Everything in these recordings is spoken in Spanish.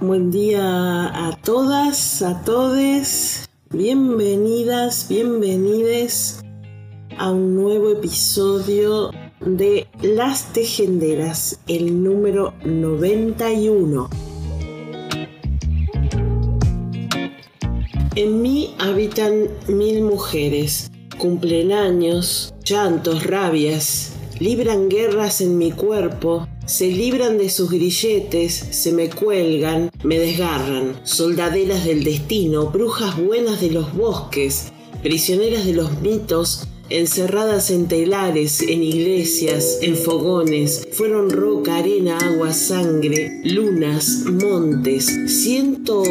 Buen día a todas, a todes. Bienvenidas, bienvenides a un nuevo episodio de Las Tejenderas, el número 91. En mí habitan mil mujeres, cumplen años, llantos, rabias, libran guerras en mi cuerpo, se libran de sus grilletes, se me cuelgan, me desgarran, soldaderas del destino, brujas buenas de los bosques, prisioneras de los mitos, encerradas en telares, en iglesias, en fogones, fueron roca, arena, agua, sangre, lunas, montes. Siento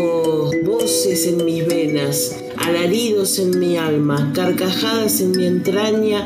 voces en mis venas, alaridos en mi alma, carcajadas en mi entraña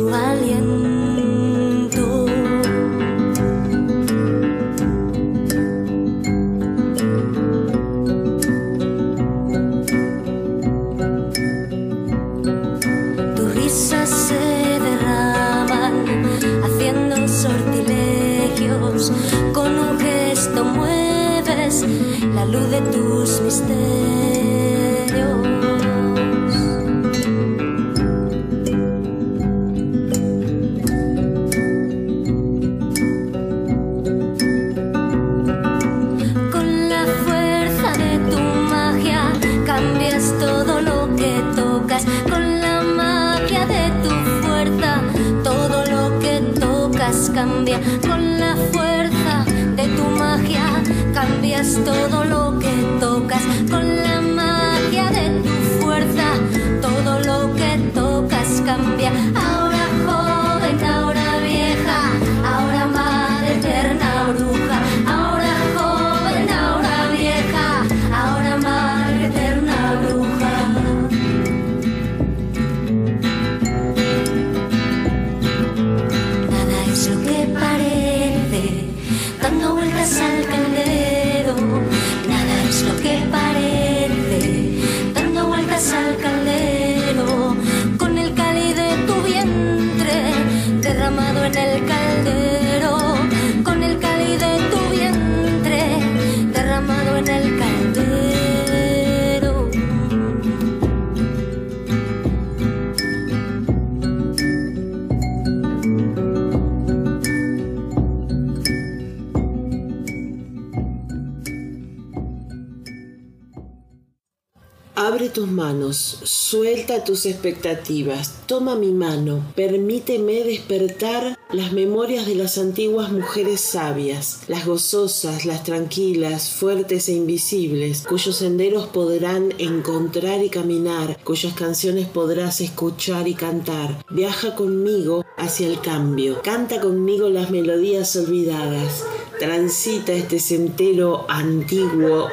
tus manos, suelta tus expectativas, toma mi mano, permíteme despertar las memorias de las antiguas mujeres sabias, las gozosas, las tranquilas, fuertes e invisibles, cuyos senderos podrán encontrar y caminar, cuyas canciones podrás escuchar y cantar. Viaja conmigo hacia el cambio, canta conmigo las melodías olvidadas, transita este sendero antiguo.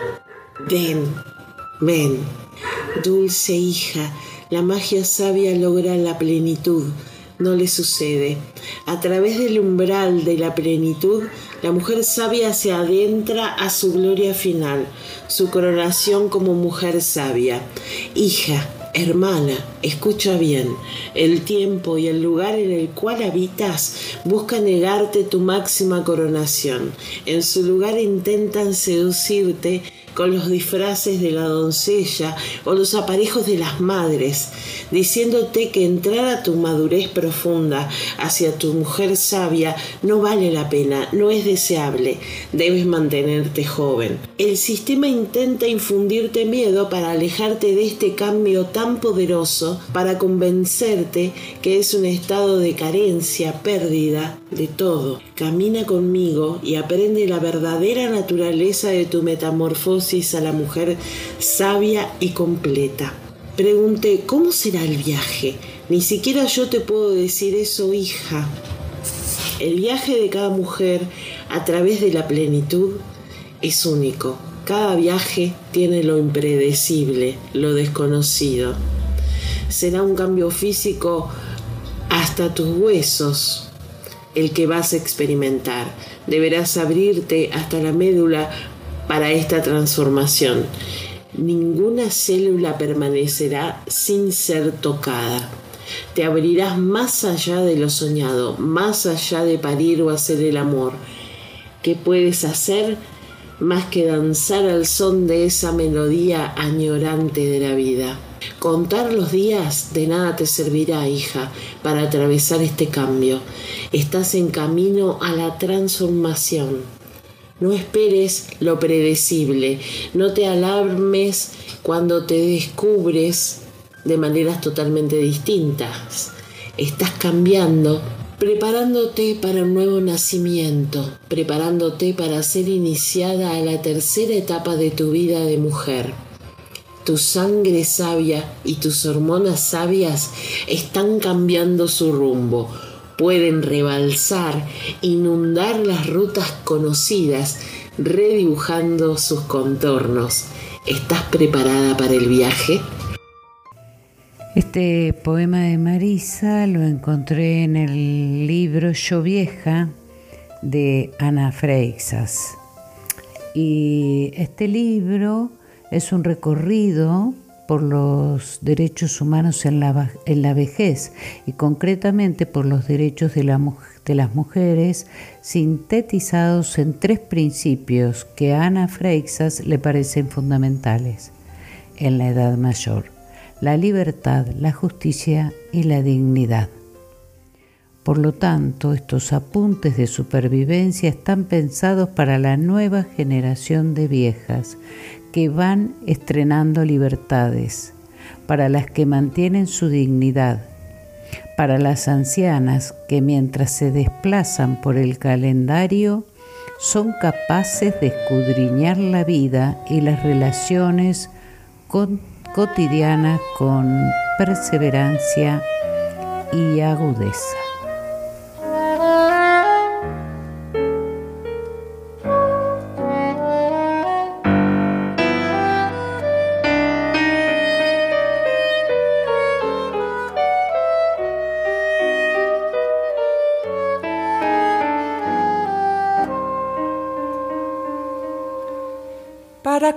Ven, ven. Dulce hija, la magia sabia logra la plenitud, no le sucede. A través del umbral de la plenitud, la mujer sabia se adentra a su gloria final, su coronación como mujer sabia. Hija, Hermana, escucha bien, el tiempo y el lugar en el cual habitas buscan negarte tu máxima coronación. En su lugar intentan seducirte con los disfraces de la doncella o los aparejos de las madres, diciéndote que entrar a tu madurez profunda hacia tu mujer sabia no vale la pena, no es deseable, debes mantenerte joven. El sistema intenta infundirte miedo para alejarte de este cambio tan poderoso, para convencerte que es un estado de carencia, pérdida de todo. Camina conmigo y aprende la verdadera naturaleza de tu metamorfosis a la mujer sabia y completa. Pregunté, ¿cómo será el viaje? Ni siquiera yo te puedo decir eso, hija. El viaje de cada mujer a través de la plenitud es único. Cada viaje tiene lo impredecible, lo desconocido. Será un cambio físico hasta tus huesos el que vas a experimentar. Deberás abrirte hasta la médula para esta transformación. Ninguna célula permanecerá sin ser tocada. Te abrirás más allá de lo soñado, más allá de parir o hacer el amor. ¿Qué puedes hacer más que danzar al son de esa melodía añorante de la vida? Contar los días de nada te servirá, hija, para atravesar este cambio. Estás en camino a la transformación. No esperes lo predecible, no te alarmes cuando te descubres de maneras totalmente distintas. Estás cambiando, preparándote para un nuevo nacimiento, preparándote para ser iniciada a la tercera etapa de tu vida de mujer. Tu sangre sabia y tus hormonas sabias están cambiando su rumbo pueden rebalsar, inundar las rutas conocidas, redibujando sus contornos. ¿Estás preparada para el viaje? Este poema de Marisa lo encontré en el libro Yo Vieja de Ana Freixas. Y este libro es un recorrido por los derechos humanos en la, en la vejez y concretamente por los derechos de, de las mujeres sintetizados en tres principios que a Ana Freixas le parecen fundamentales en la edad mayor, la libertad, la justicia y la dignidad. Por lo tanto, estos apuntes de supervivencia están pensados para la nueva generación de viejas que van estrenando libertades, para las que mantienen su dignidad, para las ancianas que mientras se desplazan por el calendario son capaces de escudriñar la vida y las relaciones cotidianas con perseverancia y agudeza.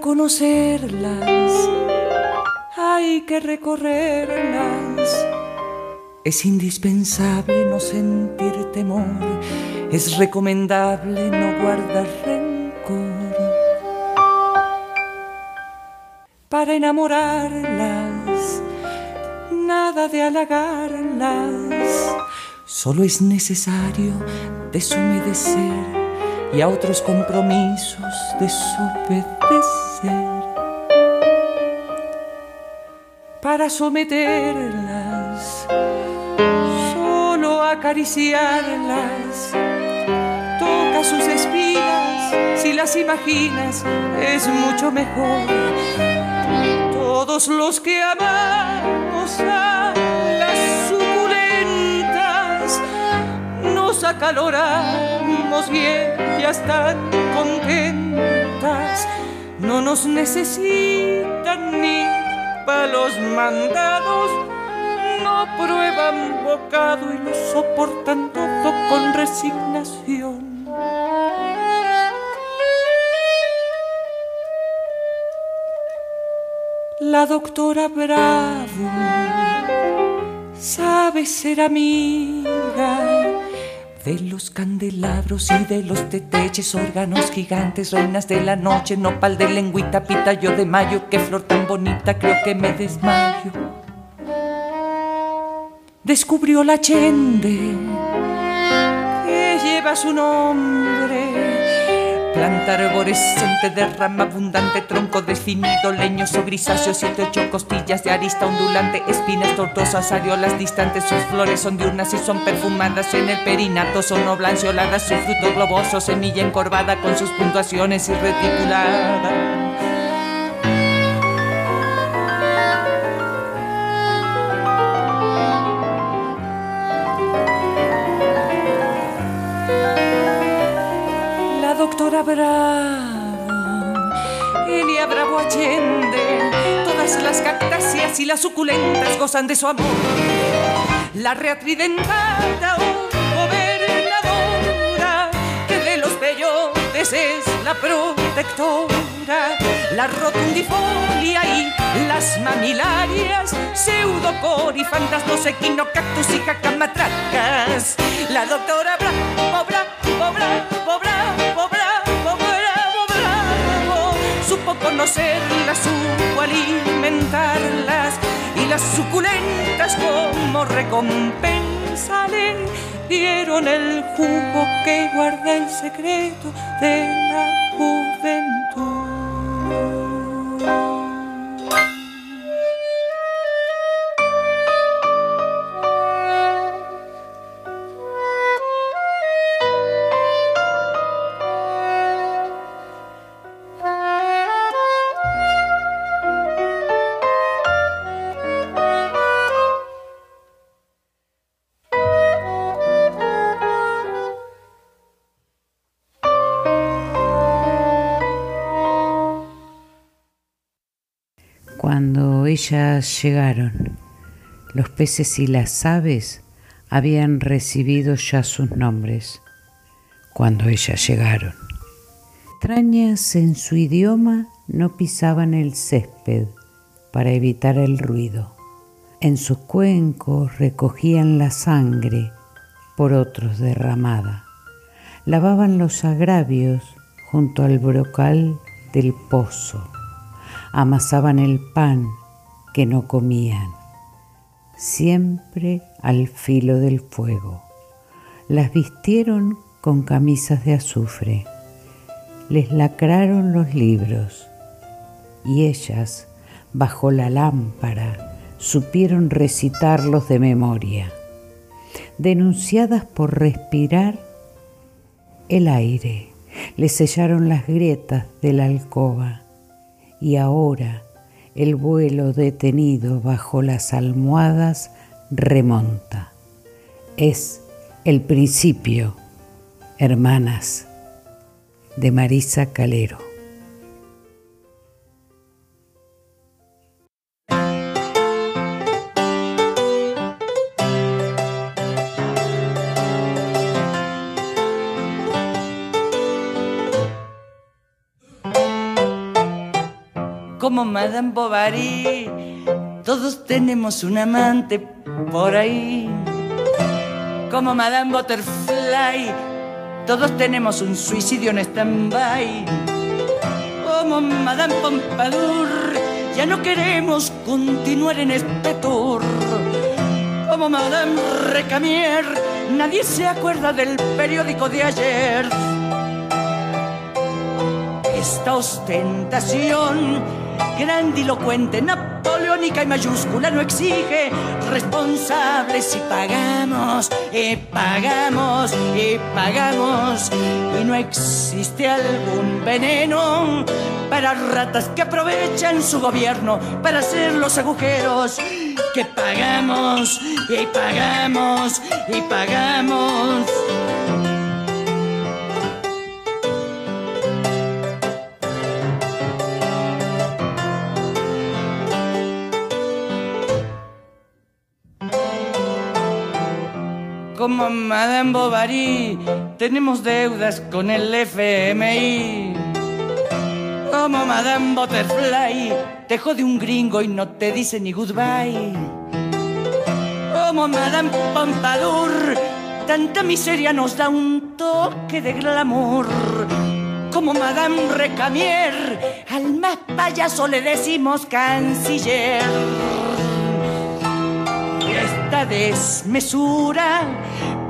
Conocerlas hay que recorrerlas. Es indispensable no sentir temor, es recomendable no guardar rencor. Para enamorarlas, nada de halagarlas, solo es necesario deshumedecer y a otros compromisos desobedecer. Para someterlas, solo acariciarlas, toca sus espinas, si las imaginas es mucho mejor. Todos los que amamos a las suculentas nos acaloramos bien ya están contentas, no nos necesitan ni para los mandados, no prueban bocado y lo soportan todo con resignación. La doctora Bravo sabe ser amiga de los candelabros y de los teteches, órganos gigantes, reinas de la noche, nopal de lengüita, yo de mayo, qué flor tan bonita, creo que me desmayo. Descubrió la chende que lleva su nombre Planta arborescente de rama abundante, tronco definido, leñoso grisáceo, siete ocho costillas de arista ondulante, espinas tortuosas, areolas distantes, sus flores son diurnas y son perfumadas en el perinato, son oblancioladas, su fruto globoso, semilla encorvada con sus puntuaciones y. Elia Bravo Allende, todas las cactáceas y las suculentas gozan de su amor. La reatridentada gobernadora, que de los bellotes es la protectora, la rotundifolia y las mamilarias, pseudocor y fantasmos equinocactus y jacamatracas. La doctora Bravo, Bravo, Bravo, supo conocerlas, supo alimentarlas y las suculentas como recompensa le dieron el jugo que guarda el secreto de la ellas llegaron, los peces y las aves habían recibido ya sus nombres cuando ellas llegaron. Extrañas en su idioma no pisaban el césped para evitar el ruido. En sus cuencos recogían la sangre por otros derramada. Lavaban los agravios junto al brocal del pozo. Amasaban el pan que no comían, siempre al filo del fuego. Las vistieron con camisas de azufre, les lacraron los libros y ellas, bajo la lámpara, supieron recitarlos de memoria. Denunciadas por respirar el aire, les sellaron las grietas de la alcoba y ahora, el vuelo detenido bajo las almohadas remonta. Es el principio, hermanas, de Marisa Calero. Como Madame Bovary. Todos tenemos un amante por ahí. Como Madame Butterfly, todos tenemos un suicidio en stand-by. Como Madame Pompadour, ya no queremos continuar en este tour. Como Madame Recamier, nadie se acuerda del periódico de ayer. Esta ostentación grandilocuente, napoleónica y mayúscula no exige responsables y pagamos, y pagamos, y pagamos. Y no existe algún veneno para ratas que aprovechan su gobierno para hacer los agujeros que pagamos, y pagamos, y pagamos. Como Madame Bovary, tenemos deudas con el FMI. como Madame Butterfly, te jode un gringo y no te dice ni goodbye. Como Madame Pompadour, tanta miseria nos da un toque de glamour. Como Madame Recamier, al más payaso le decimos canciller. Desmesura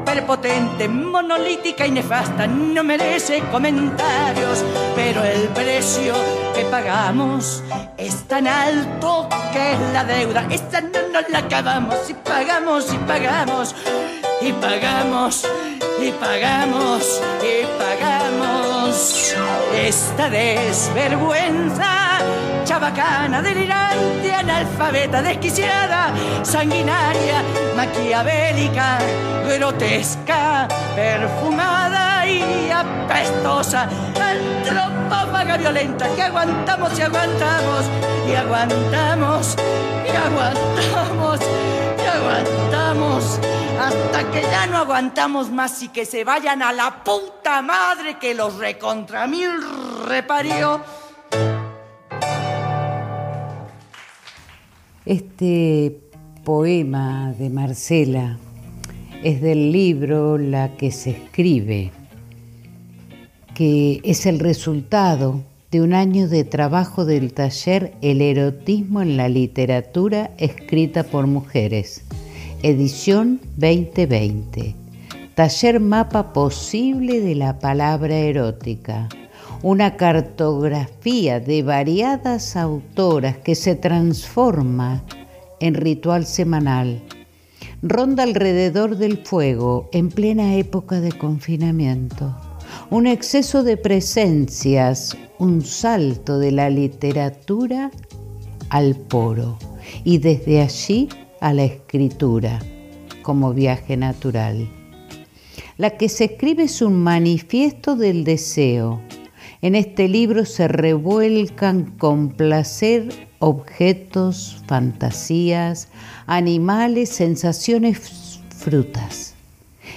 prepotente, monolítica y nefasta, no merece comentarios, pero el precio que pagamos es tan alto que es la deuda. Esta no nos la acabamos y pagamos y pagamos y pagamos y pagamos y pagamos esta desvergüenza chabacana, delirante, analfabeta, desquiciada, sanguinaria, maquiavélica, grotesca, perfumada y apestosa, antropófaga violenta que aguantamos y aguantamos y aguantamos y aguantamos y aguantamos hasta que ya no aguantamos más y que se vayan a la puta madre que los recontra mil reparió. Este poema de Marcela. Es del libro La que se escribe, que es el resultado de un año de trabajo del taller El erotismo en la literatura escrita por mujeres, edición 2020, taller mapa posible de la palabra erótica una cartografía de variadas autoras que se transforma en ritual semanal. Ronda alrededor del fuego en plena época de confinamiento. Un exceso de presencias, un salto de la literatura al poro y desde allí a la escritura como viaje natural. La que se escribe es un manifiesto del deseo, en este libro se revuelcan con placer objetos, fantasías, animales, sensaciones, frutas.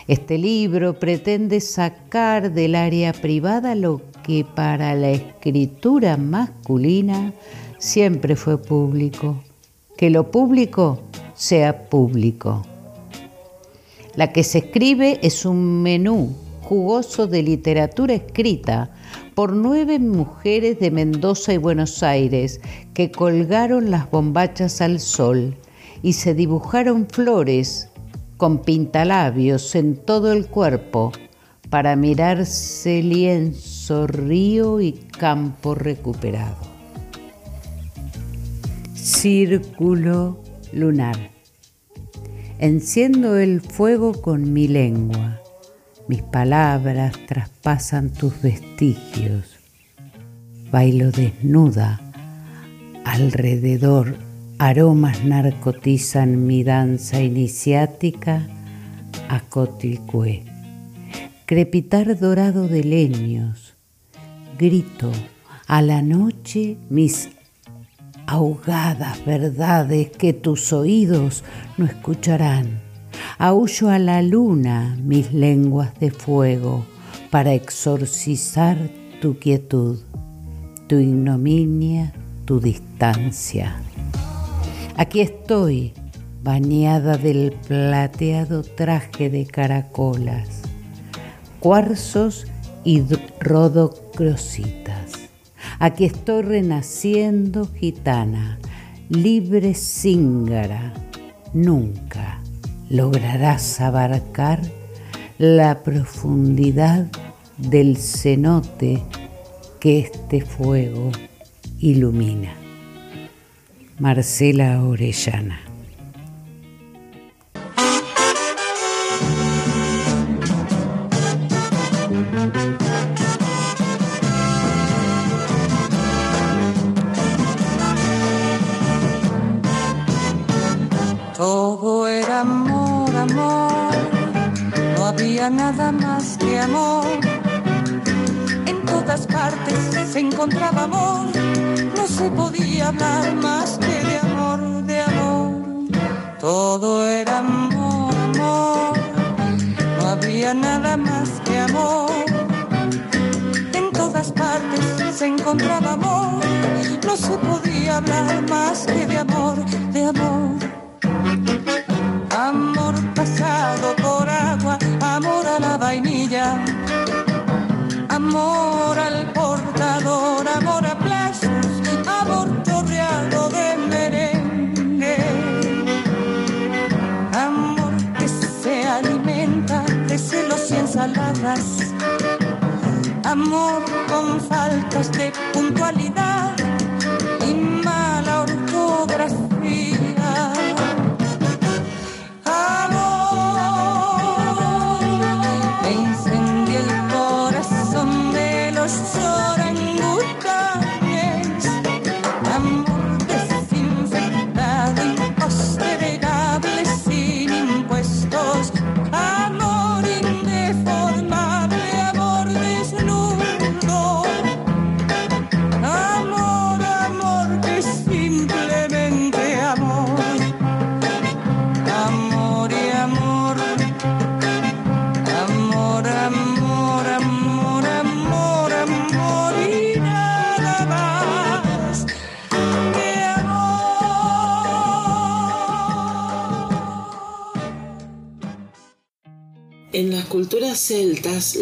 Este libro pretende sacar del área privada lo que para la escritura masculina siempre fue público, que lo público sea público. La que se escribe es un menú jugoso de literatura escrita por nueve mujeres de Mendoza y Buenos Aires que colgaron las bombachas al sol y se dibujaron flores con pintalabios en todo el cuerpo para mirarse lienzo, río y campo recuperado. Círculo lunar. Enciendo el fuego con mi lengua mis palabras traspasan tus vestigios. Bailo desnuda. Alrededor aromas narcotizan mi danza iniciática a Cotilcué. Crepitar dorado de leños. Grito a la noche mis ahogadas verdades que tus oídos no escucharán Aullo a la luna mis lenguas de fuego para exorcizar tu quietud, tu ignominia, tu distancia. Aquí estoy, bañada del plateado traje de caracolas, cuarzos y rodocrositas. Aquí estoy renaciendo gitana, libre cíngara, nunca lograrás abarcar la profundidad del cenote que este fuego ilumina. Marcela Orellana nada más que amor. En todas partes se encontraba amor, no se podía hablar más que de amor, de amor. Todo era amor, amor, no había nada más que amor. En todas partes se encontraba amor, no se podía hablar más que de amor, de. Amor amor con faltas de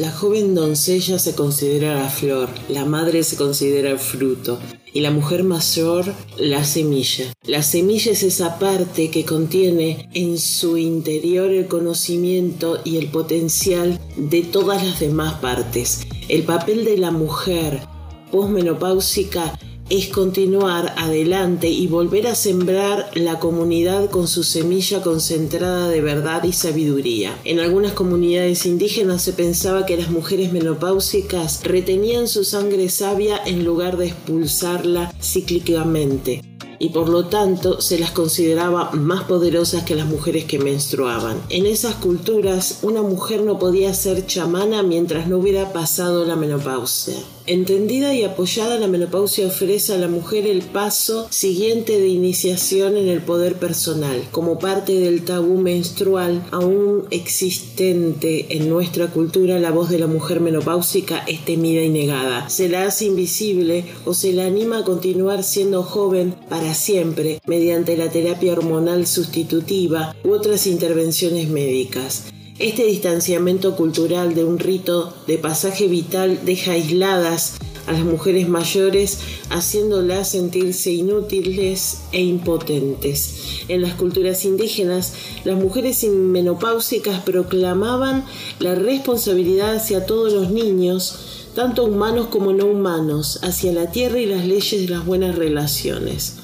la joven doncella se considera la flor, la madre se considera el fruto y la mujer mayor la semilla. La semilla es esa parte que contiene en su interior el conocimiento y el potencial de todas las demás partes. El papel de la mujer posmenopáusica es continuar adelante y volver a sembrar la comunidad con su semilla concentrada de verdad y sabiduría. En algunas comunidades indígenas se pensaba que las mujeres menopáusicas retenían su sangre sabia en lugar de expulsarla cíclicamente y por lo tanto se las consideraba más poderosas que las mujeres que menstruaban. En esas culturas una mujer no podía ser chamana mientras no hubiera pasado la menopausia. Entendida y apoyada, la menopausia ofrece a la mujer el paso siguiente de iniciación en el poder personal, como parte del tabú menstrual aún existente en nuestra cultura. La voz de la mujer menopáusica es temida y negada. Se la hace invisible o se la anima a continuar siendo joven para siempre mediante la terapia hormonal sustitutiva u otras intervenciones médicas. Este distanciamiento cultural de un rito de pasaje vital deja aisladas a las mujeres mayores, haciéndolas sentirse inútiles e impotentes. En las culturas indígenas, las mujeres menopáusicas proclamaban la responsabilidad hacia todos los niños, tanto humanos como no humanos, hacia la tierra y las leyes de las buenas relaciones.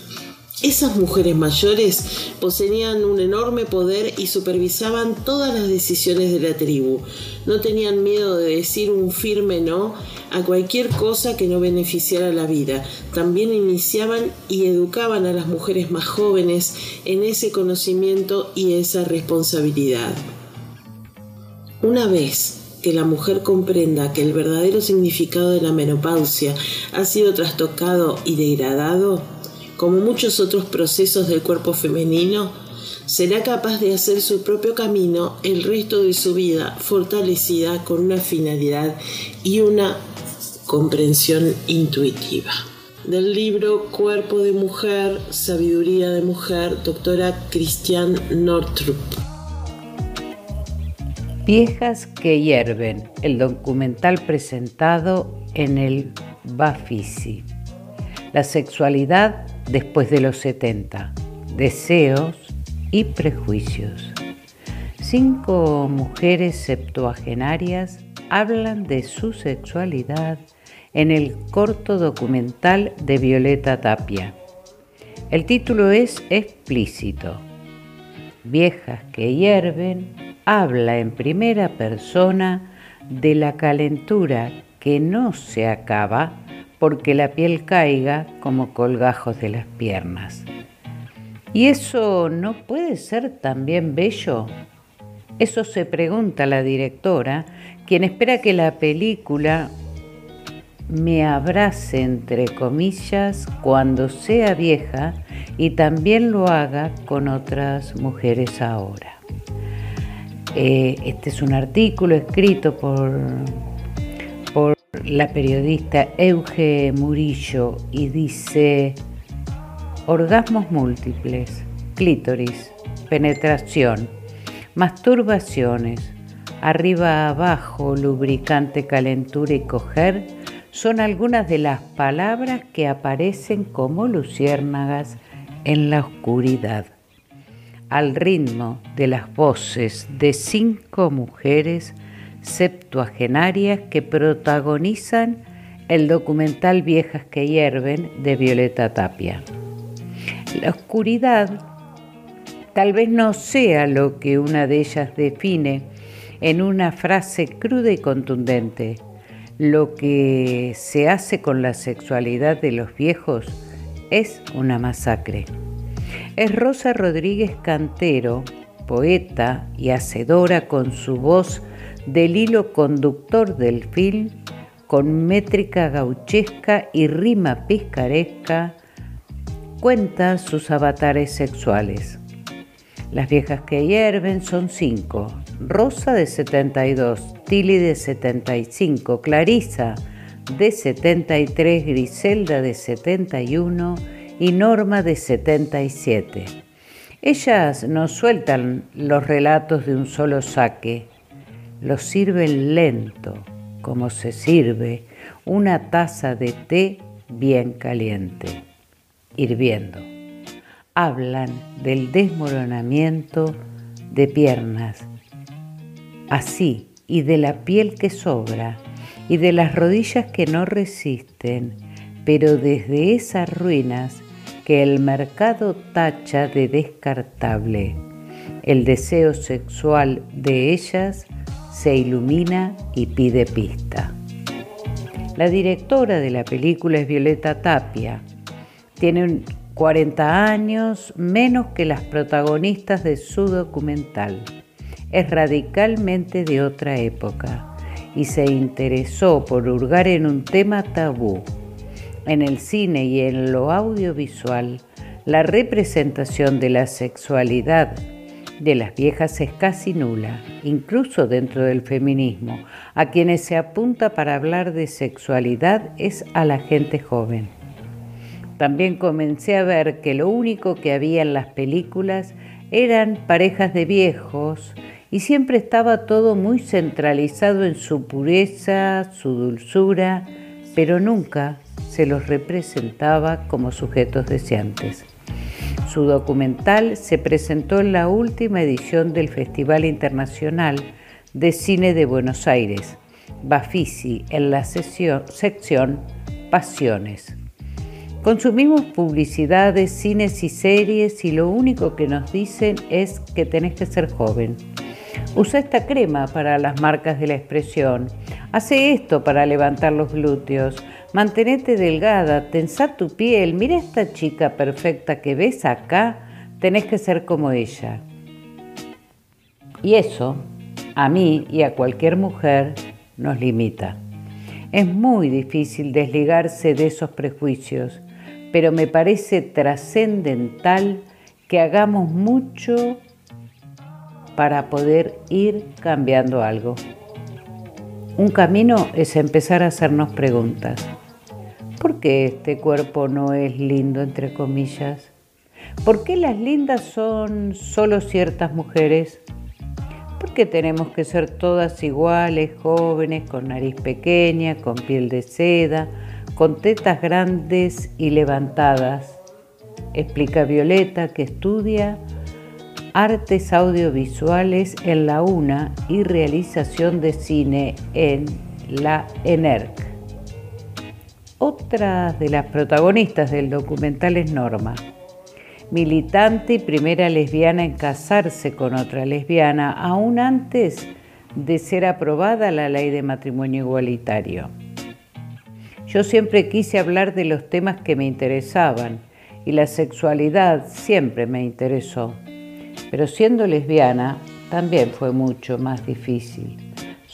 Esas mujeres mayores poseían un enorme poder y supervisaban todas las decisiones de la tribu. No tenían miedo de decir un firme no a cualquier cosa que no beneficiara la vida. También iniciaban y educaban a las mujeres más jóvenes en ese conocimiento y esa responsabilidad. Una vez que la mujer comprenda que el verdadero significado de la menopausia ha sido trastocado y degradado, como muchos otros procesos del cuerpo femenino, será capaz de hacer su propio camino el resto de su vida fortalecida con una finalidad y una comprensión intuitiva. Del libro Cuerpo de Mujer, Sabiduría de Mujer, doctora Christian Nortrup. Viejas que hierven, el documental presentado en el Bafisi. La sexualidad después de los 70, deseos y prejuicios. Cinco mujeres septuagenarias hablan de su sexualidad en el corto documental de Violeta Tapia. El título es explícito. Viejas que hierven habla en primera persona de la calentura que no se acaba porque la piel caiga como colgajos de las piernas. ¿Y eso no puede ser también bello? Eso se pregunta la directora, quien espera que la película me abrace entre comillas cuando sea vieja y también lo haga con otras mujeres ahora. Eh, este es un artículo escrito por, por la periodista Euge Murillo y dice, orgasmos múltiples, clítoris, penetración, masturbaciones, arriba abajo, lubricante, calentura y coger, son algunas de las palabras que aparecen como luciérnagas en la oscuridad. Al ritmo de las voces de cinco mujeres septuagenarias que protagonizan el documental Viejas que hierven de Violeta Tapia. La oscuridad tal vez no sea lo que una de ellas define en una frase cruda y contundente. Lo que se hace con la sexualidad de los viejos es una masacre. Es Rosa Rodríguez Cantero, poeta y hacedora con su voz del hilo conductor del film, con métrica gauchesca y rima piscaresca, cuenta sus avatares sexuales. Las viejas que hierven son cinco. Rosa de 72, Tili de 75, Clarisa de 73, Griselda de 71 y Norma de 77. Ellas nos sueltan los relatos de un solo saque, los sirven lento, como se sirve una taza de té bien caliente, hirviendo hablan del desmoronamiento de piernas, así, y de la piel que sobra, y de las rodillas que no resisten, pero desde esas ruinas que el mercado tacha de descartable. El deseo sexual de ellas se ilumina y pide pista. La directora de la película es Violeta Tapia. Tiene un 40 años menos que las protagonistas de su documental. Es radicalmente de otra época y se interesó por hurgar en un tema tabú. En el cine y en lo audiovisual, la representación de la sexualidad de las viejas es casi nula, incluso dentro del feminismo. A quienes se apunta para hablar de sexualidad es a la gente joven. También comencé a ver que lo único que había en las películas eran parejas de viejos y siempre estaba todo muy centralizado en su pureza, su dulzura, pero nunca se los representaba como sujetos deseantes. Su documental se presentó en la última edición del Festival Internacional de Cine de Buenos Aires, Bafisi, en la sección Pasiones. Consumimos publicidades, cines y series y lo único que nos dicen es que tenés que ser joven. Usa esta crema para las marcas de la expresión. Hace esto para levantar los glúteos. Mantenete delgada, tensa tu piel. Mira esta chica perfecta que ves acá. Tenés que ser como ella. Y eso, a mí y a cualquier mujer, nos limita. Es muy difícil desligarse de esos prejuicios pero me parece trascendental que hagamos mucho para poder ir cambiando algo. Un camino es empezar a hacernos preguntas. ¿Por qué este cuerpo no es lindo, entre comillas? ¿Por qué las lindas son solo ciertas mujeres? ¿Por qué tenemos que ser todas iguales, jóvenes, con nariz pequeña, con piel de seda, con tetas grandes y levantadas, explica Violeta que estudia artes audiovisuales en la UNA y realización de cine en la ENERC. Otra de las protagonistas del documental es Norma, militante y primera lesbiana en casarse con otra lesbiana, aún antes de ser aprobada la ley de matrimonio igualitario. Yo siempre quise hablar de los temas que me interesaban y la sexualidad siempre me interesó. Pero siendo lesbiana también fue mucho más difícil.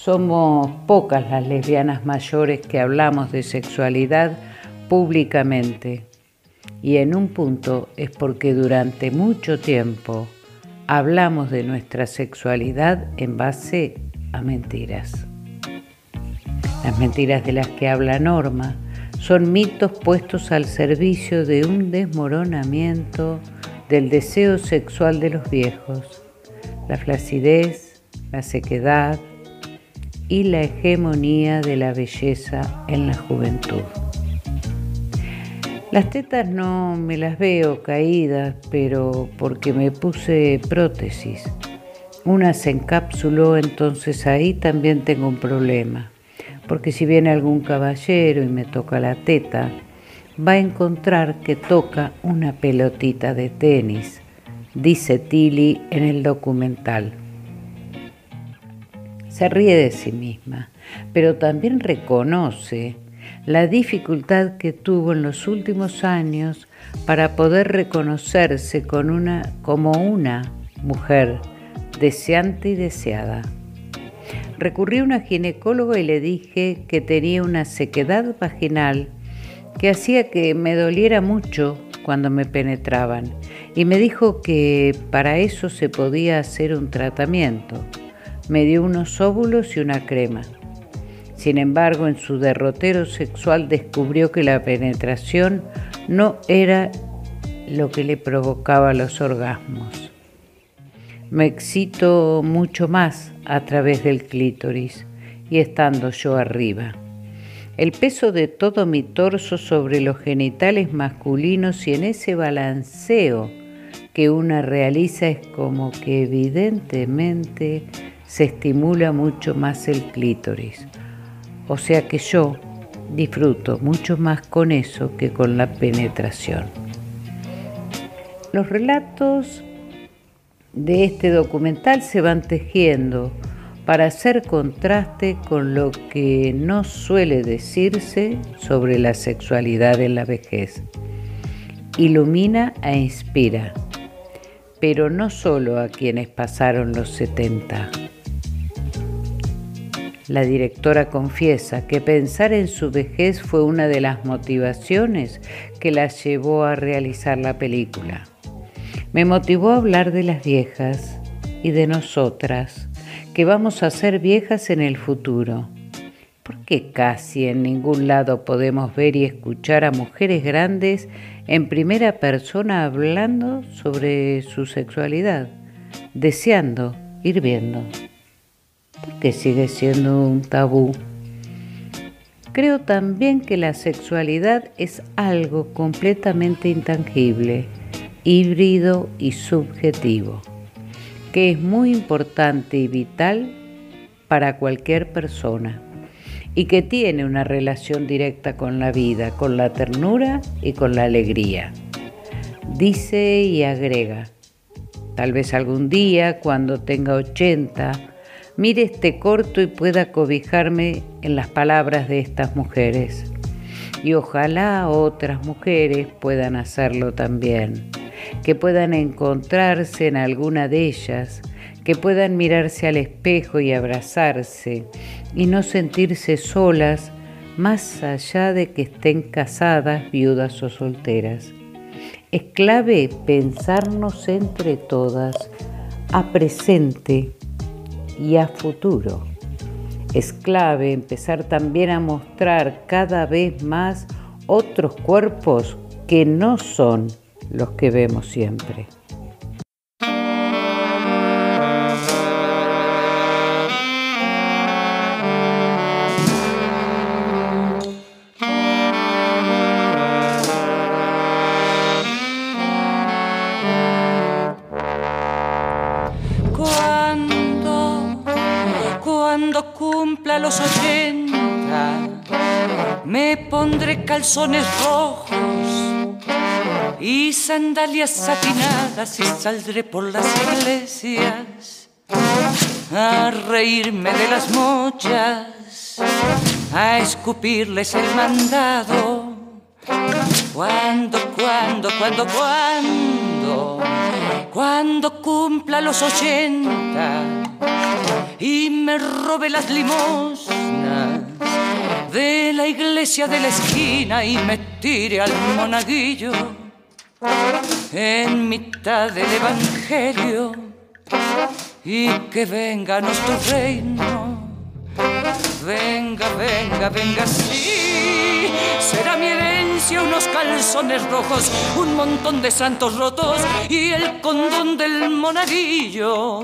Somos pocas las lesbianas mayores que hablamos de sexualidad públicamente. Y en un punto es porque durante mucho tiempo hablamos de nuestra sexualidad en base a mentiras. Las mentiras de las que habla Norma son mitos puestos al servicio de un desmoronamiento del deseo sexual de los viejos, la flacidez, la sequedad y la hegemonía de la belleza en la juventud. Las tetas no me las veo caídas, pero porque me puse prótesis. Una se encapsuló, entonces ahí también tengo un problema. Porque si viene algún caballero y me toca la teta, va a encontrar que toca una pelotita de tenis, dice Tilly en el documental. Se ríe de sí misma, pero también reconoce la dificultad que tuvo en los últimos años para poder reconocerse como una mujer deseante y deseada. Recurrí a una ginecóloga y le dije que tenía una sequedad vaginal que hacía que me doliera mucho cuando me penetraban y me dijo que para eso se podía hacer un tratamiento. Me dio unos óvulos y una crema. Sin embargo, en su derrotero sexual descubrió que la penetración no era lo que le provocaba los orgasmos. Me excito mucho más a través del clítoris y estando yo arriba. El peso de todo mi torso sobre los genitales masculinos y en ese balanceo que una realiza es como que evidentemente se estimula mucho más el clítoris. O sea que yo disfruto mucho más con eso que con la penetración. Los relatos de este documental se van tejiendo para hacer contraste con lo que no suele decirse sobre la sexualidad en la vejez. Ilumina e inspira, pero no solo a quienes pasaron los 70 la directora confiesa que pensar en su vejez fue una de las motivaciones que la llevó a realizar la película. Me motivó a hablar de las viejas y de nosotras, que vamos a ser viejas en el futuro. Porque casi en ningún lado podemos ver y escuchar a mujeres grandes en primera persona hablando sobre su sexualidad, deseando ir viendo que sigue siendo un tabú. Creo también que la sexualidad es algo completamente intangible, híbrido y subjetivo, que es muy importante y vital para cualquier persona y que tiene una relación directa con la vida, con la ternura y con la alegría. Dice y agrega, tal vez algún día, cuando tenga 80, mire este corto y pueda cobijarme en las palabras de estas mujeres. Y ojalá otras mujeres puedan hacerlo también, que puedan encontrarse en alguna de ellas, que puedan mirarse al espejo y abrazarse y no sentirse solas más allá de que estén casadas, viudas o solteras. Es clave pensarnos entre todas, a presente, y a futuro. Es clave empezar también a mostrar cada vez más otros cuerpos que no son los que vemos siempre. Calzones rojos y sandalias satinadas y saldré por las iglesias a reírme de las mochas, a escupirles el mandado. Cuando, cuando, cuando, cuando, cuando cumpla los ochenta y me robé las limosnas de la iglesia de la esquina y me tiré al monaguillo en mitad del evangelio y que venga nuestro reino Venga, venga, venga, sí. Será mi herencia unos calzones rojos, un montón de santos rotos y el condón del monaguillo.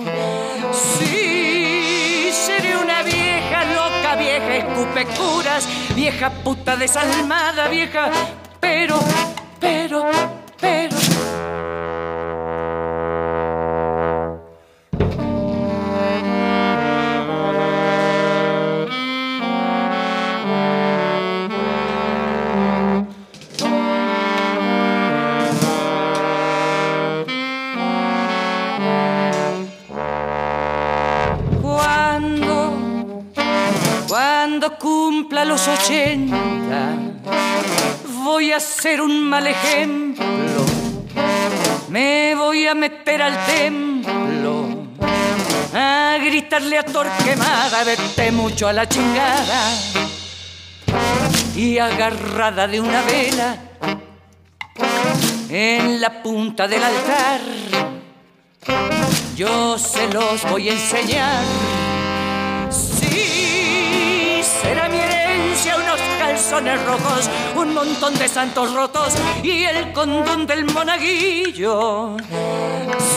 Sí, seré una vieja loca, vieja escupe curas, vieja puta desalmada, vieja, pero, pero, pero. Los ochenta, voy a ser un mal ejemplo. Me voy a meter al templo a gritarle a Torquemada, vete mucho a la chingada. Y agarrada de una vela en la punta del altar, yo se los voy a enseñar. Unos calzones rojos, un montón de santos rotos y el condón del monaguillo.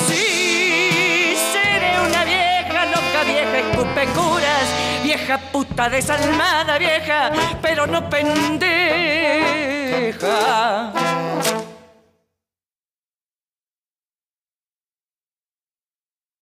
Sí, seré una vieja loca, vieja escupe curas, vieja puta desalmada, vieja, pero no pendeja.